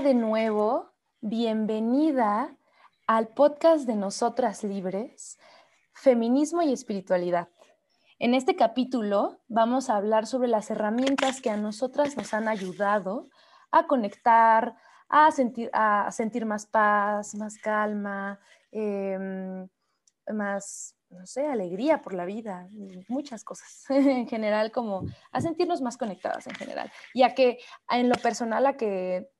De nuevo, bienvenida al podcast de Nosotras Libres, Feminismo y Espiritualidad. En este capítulo vamos a hablar sobre las herramientas que a nosotras nos han ayudado a conectar, a sentir, a sentir más paz, más calma, em, más, no sé, alegría por la vida, muchas cosas en general, como a sentirnos más conectadas en general. Y a que, en lo personal, a que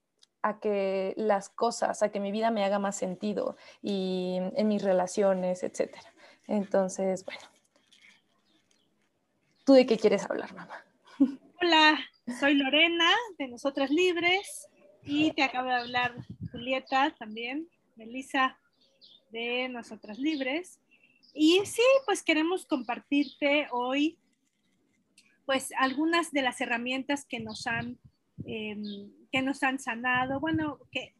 a que las cosas, a que mi vida me haga más sentido y en mis relaciones, etc. Entonces, bueno, ¿tú de qué quieres hablar, mamá? Hola, soy Lorena de Nosotras Libres y te acabo de hablar Julieta también, Melissa de Nosotras Libres. Y sí, pues queremos compartirte hoy pues algunas de las herramientas que nos han em, que nos han sanado, bueno, que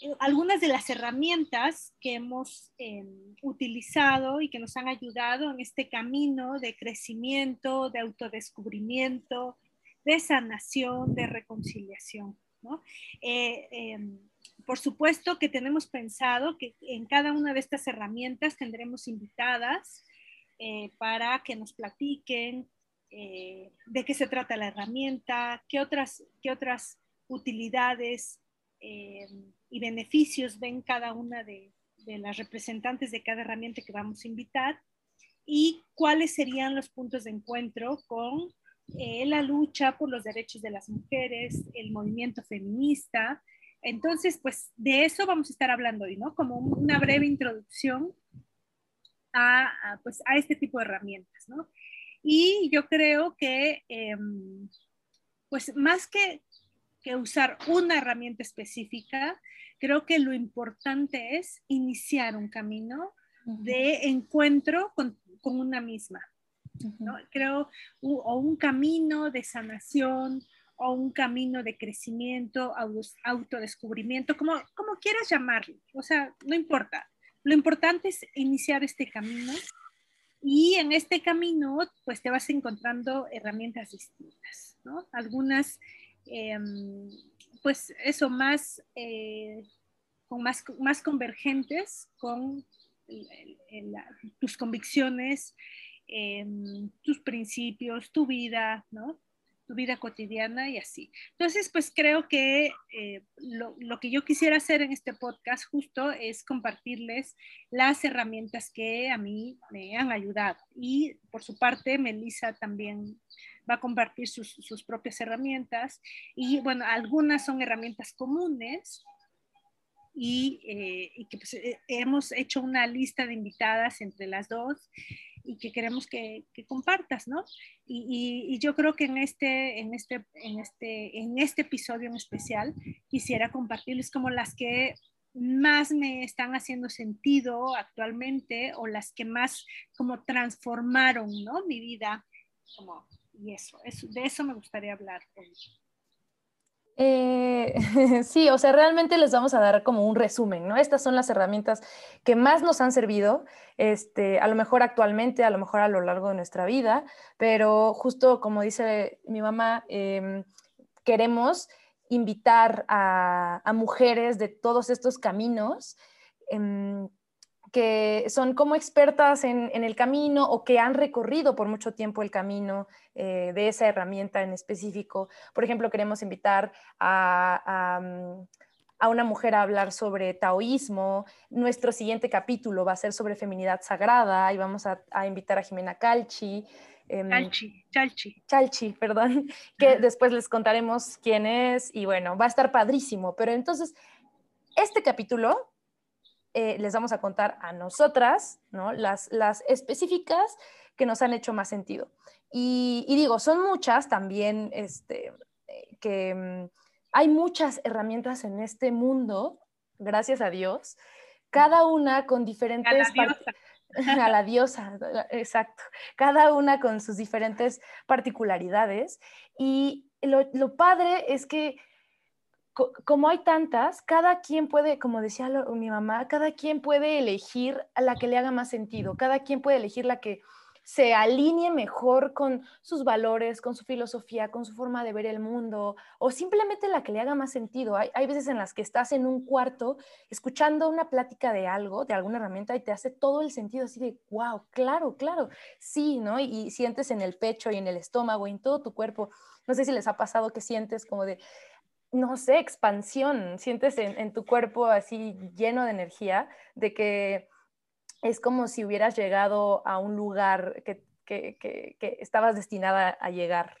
eh, algunas de las herramientas que hemos em, utilizado y que nos han ayudado en este camino de crecimiento, de autodescubrimiento, de sanación, de reconciliación. ¿no? Eh, em, por supuesto que tenemos pensado que en cada una de estas herramientas tendremos invitadas eh, para que nos platiquen de qué se trata la herramienta, qué otras, qué otras utilidades eh, y beneficios ven cada una de, las representantes de cada herramienta que vamos a invitar y cuáles serían los puntos de encuentro con eh, la lucha por los derechos de las mujeres, el movimiento feminista. Entonces, pues de eso vamos a estar hablando hoy, ¿no? Como una breve introducción a, pues, a este tipo de herramientas, ¿no? Y yo creo que, em, pues más que que usar una herramienta específica. Creo que lo importante es iniciar un camino de encuentro con, una misma. ¿no? Creo, o un camino de sanación, o un camino de crecimiento, autodescubrimiento, como, como quieras llamarlo. O sea, no importa. Lo importante es iniciar este camino y en este camino, pues te vas encontrando herramientas distintas, ¿no? Algunas Em, pues eso, más, eh, con más, más convergentes con tus convicciones, em, tus principios, tu vida, ¿no? Tu vida cotidiana y así. Entonces, pues creo que eh, lo, lo, que yo quisiera hacer en este podcast justo es compartirles las herramientas que a mí me han ayudado. Y por su parte, Melissa también va a compartir sus, sus propias herramientas y bueno, algunas son herramientas comunes y, eh, y que pues, eh, hemos hecho una lista de invitadas entre las dos y que queremos que, que compartas, ¿no? Y, y, yo creo que en este, en, este, en, este, en este episodio en especial quisiera compartirles como las que más me están haciendo sentido actualmente o las que más como transformaron, ¿no? Mi vida como y eso, de eso me gustaría hablar eh, sí, o sea, realmente les vamos a dar como un resumen, ¿no? Estas son las herramientas que más nos han servido, este, a lo mejor actualmente, a lo mejor a lo largo de nuestra vida, pero justo como dice mi mamá, em, queremos invitar a, mujeres de todos estos caminos. Em, que son como expertas en, el camino o que han recorrido por mucho tiempo el camino eh, de esa herramienta en específico. Por ejemplo, queremos invitar a, a, una mujer a hablar sobre taoísmo. Nuestro siguiente capítulo va a ser sobre feminidad sagrada y vamos a, invitar a Jimena Calchi. Em, Calchi, Chalchi. Chalchi, perdón, que después les contaremos quién es y bueno, va a estar padrísimo. Pero entonces, este capítulo eh, les vamos a contar a nosotras, ¿no? Las, las específicas que nos han hecho más sentido. Y, digo, son muchas también, este, eh, que mm, hay muchas herramientas en este mundo, gracias a Dios, cada una con diferentes... A la diosa, exacto. Cada una con sus diferentes particularidades. Y lo, lo padre es que como hay tantas, cada quien puede, como decía mi mamá, cada quien puede elegir a la que le haga más sentido, cada quien puede elegir la que se alinee mejor con sus valores, con su filosofía, con su forma de ver el mundo, o simplemente la que le haga más sentido. Hay, hay veces en las que estás en un cuarto escuchando una plática de algo, de alguna herramienta, y te hace todo el sentido así de, wow, claro, claro, sí, ¿no? Y, y sientes en el pecho y en el estómago y en todo tu cuerpo. No sé si les ha pasado que sientes como de, no sé, expansión, sientes en, tu cuerpo así lleno de energía, de que es como si hubieras llegado a un lugar que, estabas destinada a llegar.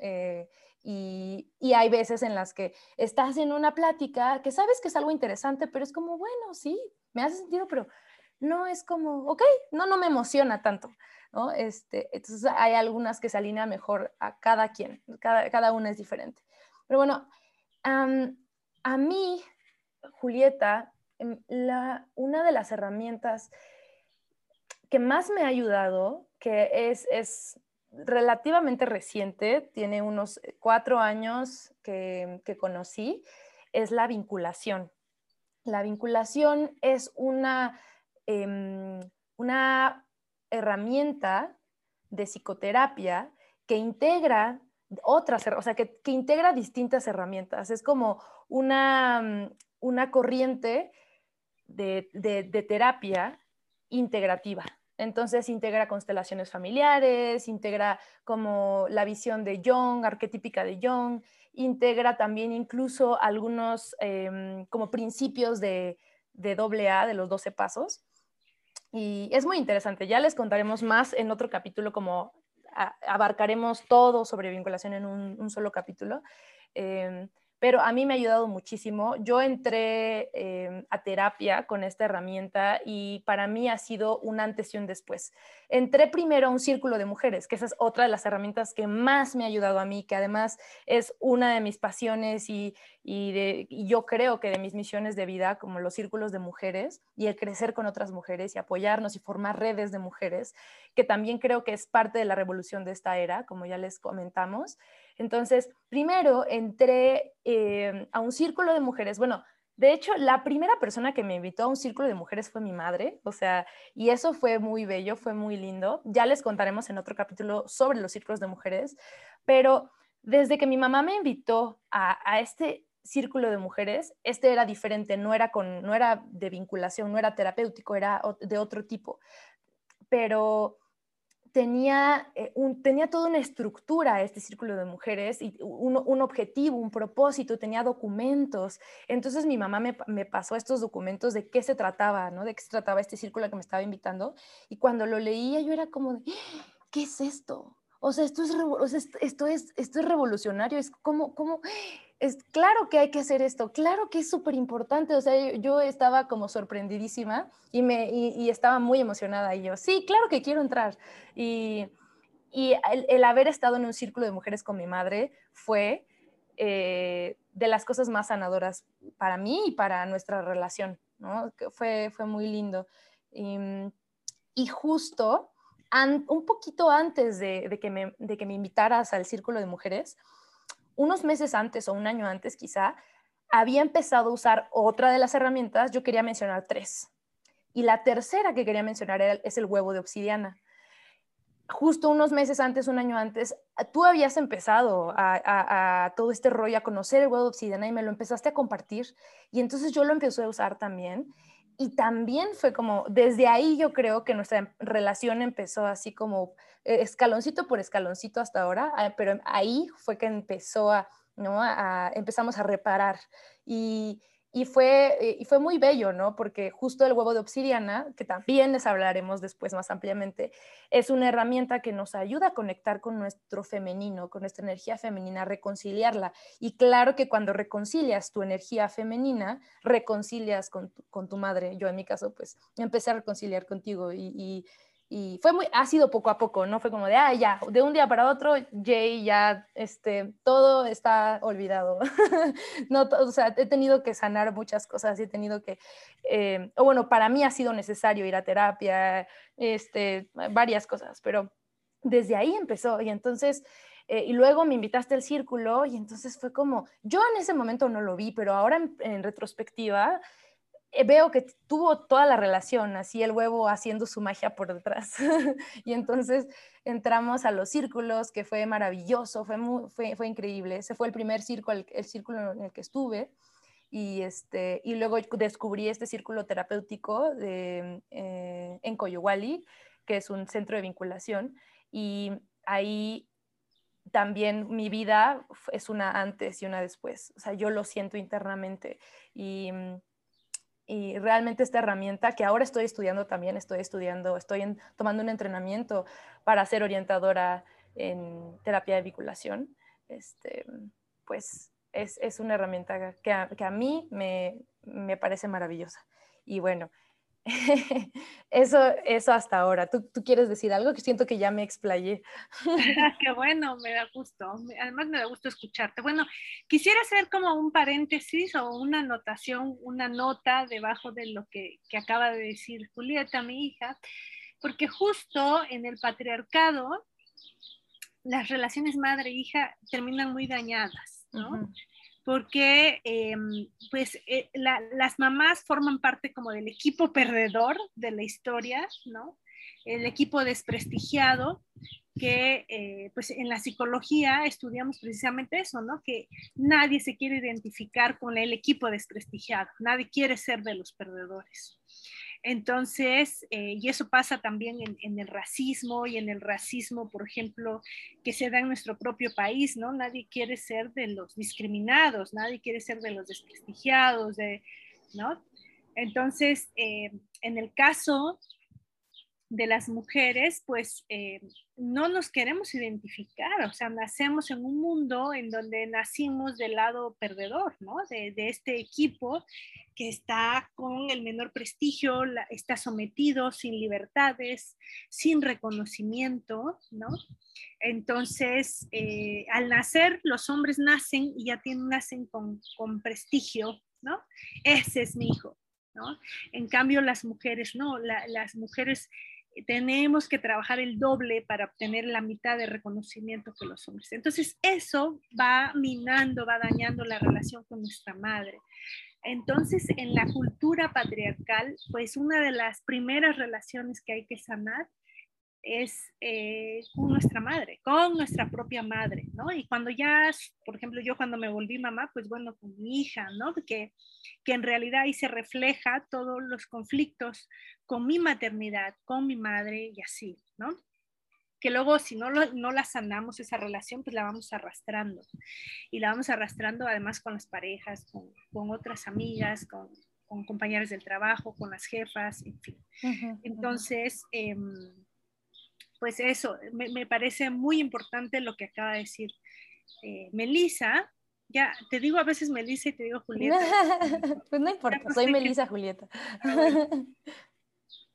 Eh, y, y, hay veces en las que estás en una plática que sabes que es algo interesante, pero es como, bueno, sí, me hace sentido, pero no es como, ok, no, no me emociona tanto. ¿no? Este, entonces hay algunas que se alinean mejor a cada quien, cada, cada una es diferente. Pero bueno, a mí, Julieta, em, una de las herramientas que más me ha ayudado, que es, es relativamente reciente, tiene unos cuatro años que, conocí, es la vinculación. La vinculación es una, em, una herramienta de psicoterapia que integra otras, o sea, que, integra distintas herramientas. Es como una, mm, una corriente de, de, terapia integrativa. Entonces integra constelaciones familiares, integra como la visión de Jung, arquetípica de Jung, integra también incluso algunos em, como principios de, de AA, de los 12 pasos. Y es muy interesante, ya les contaremos más en otro capítulo como abarcaremos todo sobre vinculación en un, solo capítulo. Em, pero a mí me ha ayudado muchísimo. Yo entré em, a terapia con esta herramienta y para mí ha sido un antes y un después. Entré primero a un círculo de mujeres, que esa es otra de las herramientas que más me ha ayudado a mí, que además es una de mis pasiones y, y, yo creo que de mis misiones de vida, como los círculos de mujeres y el crecer con otras mujeres y apoyarnos y formar redes de mujeres, que también creo que es parte de la revolución de esta era, como ya les comentamos. Entonces, primero entré eh, a un círculo de mujeres, bueno, de hecho, la primera persona que me invitó a un círculo de mujeres fue mi madre, o sea, y eso fue muy bello, fue muy lindo. Ya les contaremos en otro capítulo sobre los círculos de mujeres, pero desde que mi mamá me invitó a, a este círculo de mujeres, este era diferente, no era, con, no era de vinculación, no era terapéutico, era de otro tipo. Pero tenía, eh, un, tenía toda una estructura este círculo de mujeres, y un, un objetivo, un propósito, tenía documentos. Entonces mi mamá me, me, pasó estos documentos de qué se trataba, ¿no? De qué se trataba este círculo que me estaba invitando. Y cuando lo leía yo era como, de, ¿qué es esto? O sea, esto es, esto es, esto es revolucionario, es como, como, es claro que hay que hacer esto, claro que es súper importante, o sea, yo, estaba como sorprendidísima y, me, y, estaba muy emocionada y yo, sí, claro que quiero entrar. Y, y el, haber estado en un círculo de mujeres con mi madre fue eh, de las cosas más sanadoras para mí y para nuestra relación, ¿no? Fue, fue muy lindo. Y, y justo un poquito antes de, que me, de que me invitaras al Círculo de Mujeres, unos meses antes o un año antes quizá, había empezado a usar otra de las herramientas, yo quería mencionar tres. Y la tercera que quería mencionar es el huevo de obsidiana. Justo unos meses antes, un año antes, tú habías empezado a, todo este rollo, a conocer el huevo de obsidiana y me lo empezaste a compartir. Y entonces yo lo empecé a usar también y también fue como, desde ahí yo creo que nuestra relación empezó así como eh, escaloncito por escaloncito hasta ahora, ah, pero ahí fue que empezó a, ¿no? A, empezamos a reparar. Y, y fue, eh, y fue muy bello, ¿no? Porque justo el huevo de obsidiana, que también les hablaremos después más ampliamente, es una herramienta que nos ayuda a conectar con nuestro femenino, con nuestra energía femenina, a reconciliarla. Y claro que cuando reconcilias tu energía femenina, reconcilias con tu, con tu madre. Yo en mi caso, pues empecé a reconciliar contigo y y fue muy, ha sido poco a poco, no fue como de, ah, ya, de un día para otro, Jay, ya, este, todo está olvidado. no, o sea, he tenido que sanar muchas cosas, he tenido que, eh, o bueno, para mí ha sido necesario ir a terapia, este, varias cosas, pero desde ahí empezó y entonces... Eh, y luego me invitaste al círculo y entonces fue como, yo en ese momento no lo vi, pero ahora en retrospectiva eh, veo que tuvo toda la relación, así el huevo haciendo su magia por detrás. y entonces entramos a los círculos, que fue maravilloso, fue, fue, fue, increíble. Ese fue el primer círculo, el, círculo en el que estuve. Y, este, y luego descubrí este círculo terapéutico de, eh, en Coyowali, que es un centro de vinculación. Y ahí también mi vida es una antes y una después. O sea, yo lo siento internamente. Y mm, y realmente esta herramienta que ahora estoy estudiando también, estoy estudiando, estoy tomando un entrenamiento para ser orientadora en terapia de vinculación, este, pues es, es, una herramienta que a, que a mí me, me parece maravillosa. Y bueno, eso, eso hasta ahora. ¿Tú, ¿Tú, quieres decir algo? Que siento que ya me explayé. Qué bueno, me da gusto. Además me da gusto escucharte. Bueno, quisiera hacer como un paréntesis o una anotación, una nota debajo de lo que, que acaba de decir Julieta, mi hija, porque justo en el patriarcado las relaciones madre-hija terminan muy dañadas, ¿no? Porque em, pues eh, las mamás forman parte como del equipo perdedor de la historia, ¿no? El equipo desprestigiado, que eh, pues en la psicología estudiamos precisamente eso, ¿no? Que nadie se quiere identificar con el equipo desprestigiado, nadie quiere ser de los perdedores. Entonces, eh, y eso pasa también en, el racismo y en el racismo, por ejemplo, que se da en nuestro propio país, ¿no? Nadie quiere ser de los discriminados, nadie quiere ser de los desprestigiados, de, ¿no? Entonces, eh, en el caso de las mujeres, pues eh, no nos queremos identificar, o sea, nacemos en un mundo en donde nacimos del lado perdedor, ¿no? De, este equipo que está con el menor prestigio, está sometido sin libertades, sin reconocimiento, ¿no? Entonces, eh, al nacer, los hombres nacen y ya tienen, nacen con, prestigio, ¿no? Ese es mi hijo, ¿no? En cambio, las mujeres no, las mujeres tenemos que trabajar el doble para obtener la mitad de reconocimiento que los hombres. Entonces, eso va minando, va dañando la relación con nuestra madre. Entonces, en la cultura patriarcal, pues una de las primeras relaciones que hay que sanar es eh, con nuestra madre, con nuestra propia madre, ¿no? Y cuando ya, por ejemplo, yo cuando me volví mamá, pues bueno, con mi hija, ¿no? Que, que en realidad ahí se refleja todos los conflictos con mi maternidad, con mi madre y así, ¿no? Que luego si no, no la sanamos esa relación, pues la vamos arrastrando. Y la vamos arrastrando además con las parejas, con, con otras amigas, con, con compañeros del trabajo, con las jefas, en fin. Entonces, eh, pues eso, me, parece muy importante lo que acaba de decir eh, Melissa. Ya, te digo a veces Melissa y te digo Julieta. pues no importa, soy Melissa Julieta.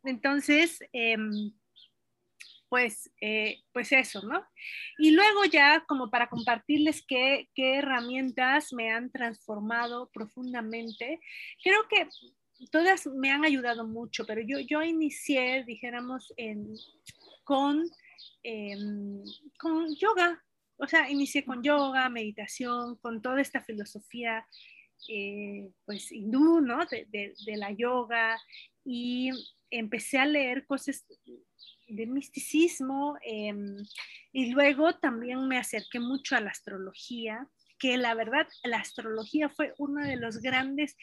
Entonces, em, pues, eh, pues eso, ¿no? Y luego ya como para compartirles qué, qué herramientas me han transformado profundamente, creo que todas me han ayudado mucho, pero yo, yo inicié, dijéramos, en, con, em, con yoga. O sea, inicié con yoga, meditación, con toda esta filosofía eh, pues hindú, ¿no? De, de, la yoga y empecé a leer cosas de misticismo em, y luego también me acerqué mucho a la astrología que la verdad la astrología fue uno de los grandes,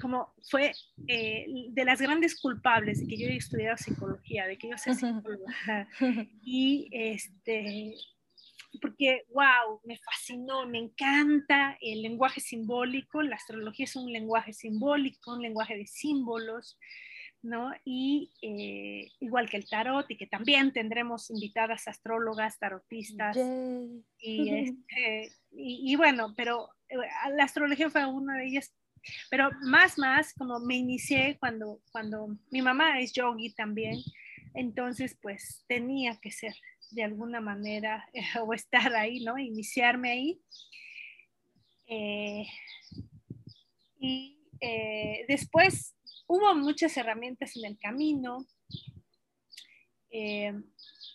como fue eh, de las grandes culpables de que yo haya estudiado psicología, de que yo sea psicóloga. Y este, porque, wow, me fascinó, me encanta el lenguaje simbólico, la astrología es un lenguaje simbólico, un lenguaje de símbolos, ¿no? Y eh, igual que el tarot, y que también tendremos invitadas astrólogas, tarotistas, este, y, y, bueno, pero eh, la astrología fue una de ellas, pero más, más, como me inicié cuando, cuando mi mamá es yogi también, entonces pues tenía que ser de alguna manera o estar ahí, ¿no? Iniciarme ahí. Eh, y después hubo muchas herramientas en el camino. Eh,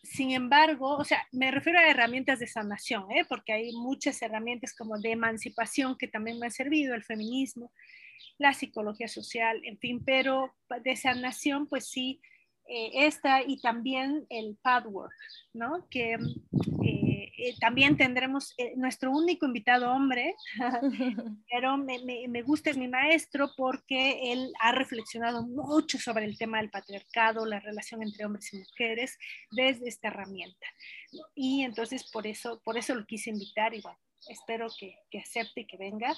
sin embargo, o sea, me refiero a herramientas de sanación, ¿eh? porque hay muchas herramientas como de emancipación que también me han servido, el feminismo, la psicología social, en fin, pero de sanación, pues sí, eh, esta y también el padwork, ¿no? Que eh, eh, también tendremos nuestro único invitado hombre, pero me, me, me, gusta, es mi maestro porque él ha reflexionado mucho sobre el tema del patriarcado, la relación entre hombres y mujeres desde esta herramienta. Y entonces por eso, por eso lo quise invitar y bueno, espero que, que acepte y que venga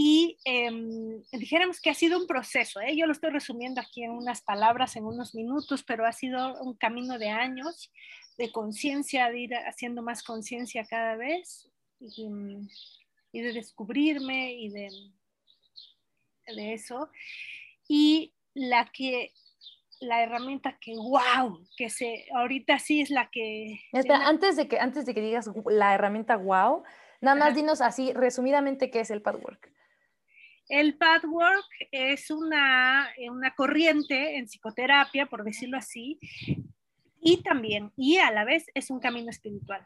y em, dijéramos que ha sido un proceso, ¿eh? yo lo estoy resumiendo aquí en unas palabras, en unos minutos, pero ha sido un camino de años de conciencia, de ir haciendo más conciencia cada vez y, y, de descubrirme y de, de eso. Y la que la herramienta que wow, que se ahorita sí es la que antes de que antes de que digas la herramienta wow, nada más dinos así resumidamente qué es el padwork. El pathwork es una, una corriente en psicoterapia, por decirlo así, y también, y a la vez, es un camino espiritual.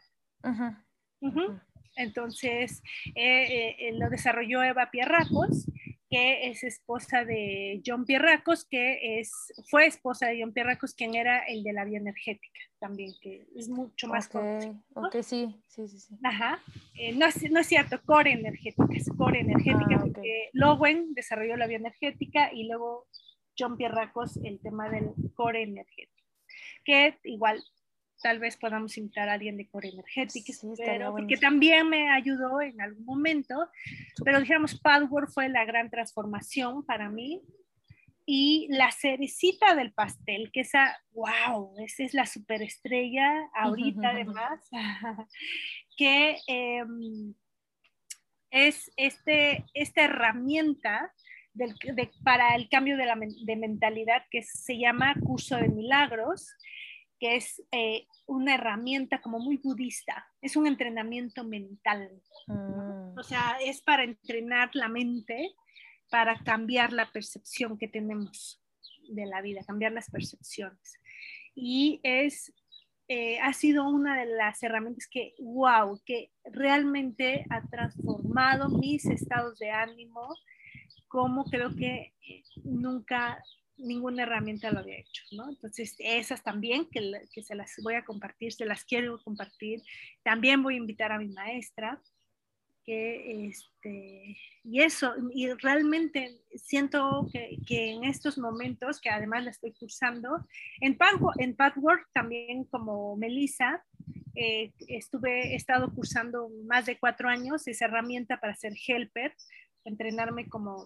Entonces, eh, eh, lo desarrolló Eva Pierracos que es esposa de John Pierracos, que es, fue esposa de John Pierracos, quien era el de la bioenergética también, que es mucho más okay, Ok, sí, sí, sí. sí. Ajá. Eh, no, es, no, es, cierto, core energética, es core energética, ah, porque Lowen desarrolló la bioenergética y luego John Pierracos el tema del core energético, que igual tal vez podamos invitar a alguien de Core Energética, pero, porque también me ayudó en algún momento, pero dijéramos, Padwork fue la gran transformación para mí. Y la cerecita del pastel, que esa, wow, esa es la superestrella ahorita además, que em, es este, esta herramienta del, para el cambio de, la, de mentalidad que se llama curso de milagros, que es eh, una herramienta como muy budista, es un entrenamiento mental. Mm. O sea, es para entrenar la mente, para cambiar la percepción que tenemos de la vida, cambiar las percepciones. Y es, eh, ha sido una de las herramientas que, wow, que realmente ha transformado mis estados de ánimo, como creo que nunca ninguna herramienta lo había hecho, ¿no? Entonces, esas también que, que, se las voy a compartir, se las quiero compartir. También voy a invitar a mi maestra, que, este, y eso, y realmente siento que, que en estos momentos, que además la estoy cursando, en, en Pathwork también como Melissa, eh, estuve, he estado cursando más de cuatro años esa herramienta para ser helper, entrenarme como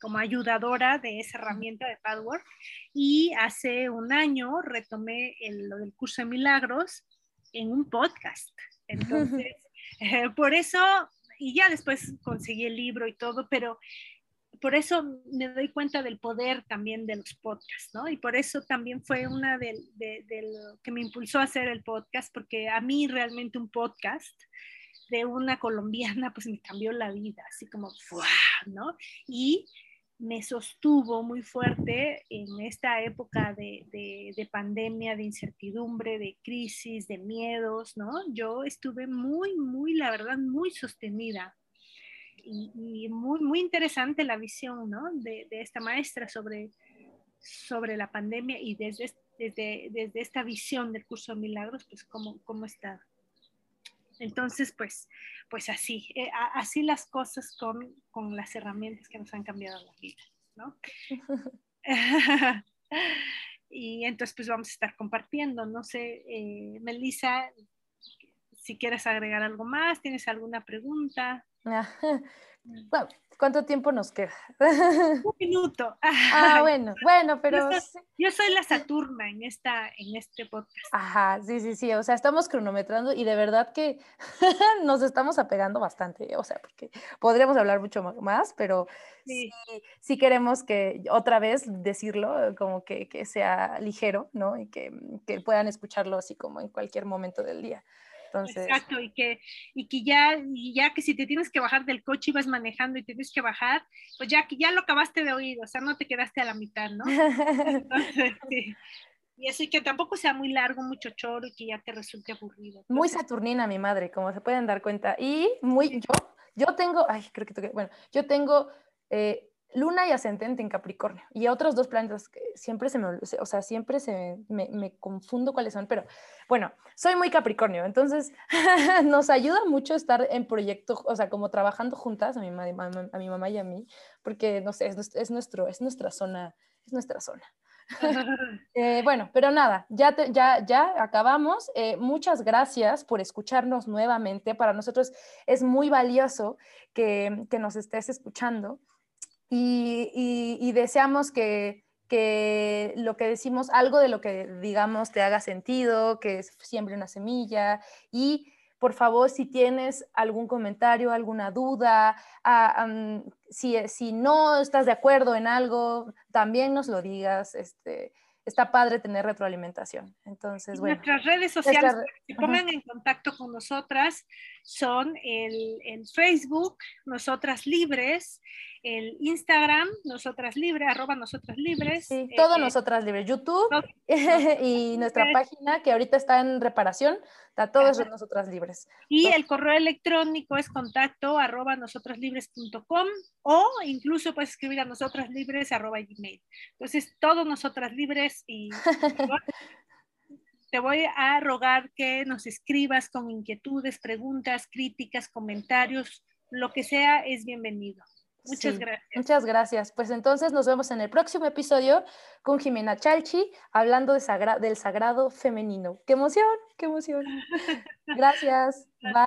como ayudadora de esa herramienta de Padwork y hace un año retomé el, lo del curso de milagros en un podcast. Entonces, eh, por eso, y ya después conseguí el libro y todo, pero por eso me doy cuenta del poder también de los podcasts, ¿no? Y por eso también fue una de, de, lo que me impulsó a hacer el podcast, porque a mí realmente un podcast de una colombiana, pues me cambió la vida, así como, ¿no? Y me sostuvo muy fuerte en esta época de, de, pandemia, de incertidumbre, de crisis, de miedos, ¿no? Yo estuve muy, muy, la verdad, muy sostenida y, muy, muy interesante la visión, ¿no? De, de, esta maestra sobre, sobre la pandemia y desde, desde, desde esta visión del curso de milagros, pues cómo, cómo está entonces, pues, pues así, eh, así las cosas con, con, las herramientas que nos han cambiado la vida, ¿no? y entonces, pues vamos a estar compartiendo, no sé, eh, Melissa, si quieres agregar algo más, ¿tienes alguna pregunta? Bueno, ¿cuánto tiempo nos queda? Un minuto. Ah, bueno, bueno, pero... Yo soy, la Saturna en, esta, en este podcast. Ajá, sí, sí, sí, o sea, estamos cronometrando y de verdad que nos estamos apegando bastante, o sea, porque podríamos hablar mucho más, pero sí, sí, queremos que otra vez decirlo, como que, que sea ligero, ¿no? Y que, que puedan escucharlo así como en cualquier momento del día. Exacto, y que, y que ya, y ya que si te tienes que bajar del coche y vas manejando y tienes que bajar, pues ya que ya lo acabaste de oír, o sea, no te quedaste a la mitad, ¿no? Y así que tampoco sea muy largo, mucho choro y que ya te resulte aburrido. muy saturnina mi madre, como se pueden dar cuenta. Y muy, yo, yo tengo, ay, creo que, bueno, yo tengo eh, Luna y ascendente en Capricornio y otros dos planetas que siempre se me, o sea, siempre se me, me, confundo cuáles son, pero bueno, soy muy Capricornio, entonces nos ayuda mucho estar en proyecto, o sea, como trabajando juntas a mi, a mi mamá y a mí, porque no sé, es, es, nuestro, es nuestra zona, es nuestra zona. Eh, bueno, pero nada, ya, ya, ya acabamos. Eh, muchas gracias por escucharnos nuevamente. Para nosotros es muy valioso que, que nos estés escuchando y, deseamos que, que, lo que decimos, algo de lo que digamos te haga sentido, que siembre una semilla y por favor, si tienes algún comentario, alguna duda, ah, si, si, no estás de acuerdo en algo, también nos lo digas. Este, está padre tener retroalimentación. Entonces, bueno. Nuestras redes sociales que se pongan en contacto con nosotras son el, el, Facebook, Nosotras Libres, el Instagram, Nosotras Libres, arroba Nosotras Libres. Sí, todo eh, Nosotras Libres, YouTube y nuestra página que ahorita está en reparación, está todos Nosotras Libres. Y el correo electrónico es contacto arroba nosotraslibres.com o incluso puedes escribir a nosotraslibres arroba gmail. Entonces, todo Nosotras Libres y... te voy a rogar que nos escribas con inquietudes, preguntas, críticas, comentarios, lo que sea es bienvenido. Muchas gracias. Muchas gracias. Pues entonces nos vemos en el próximo episodio con Jimena Chalchi hablando de del sagrado femenino. ¡Qué emoción! ¡Qué emoción! Gracias. Bye.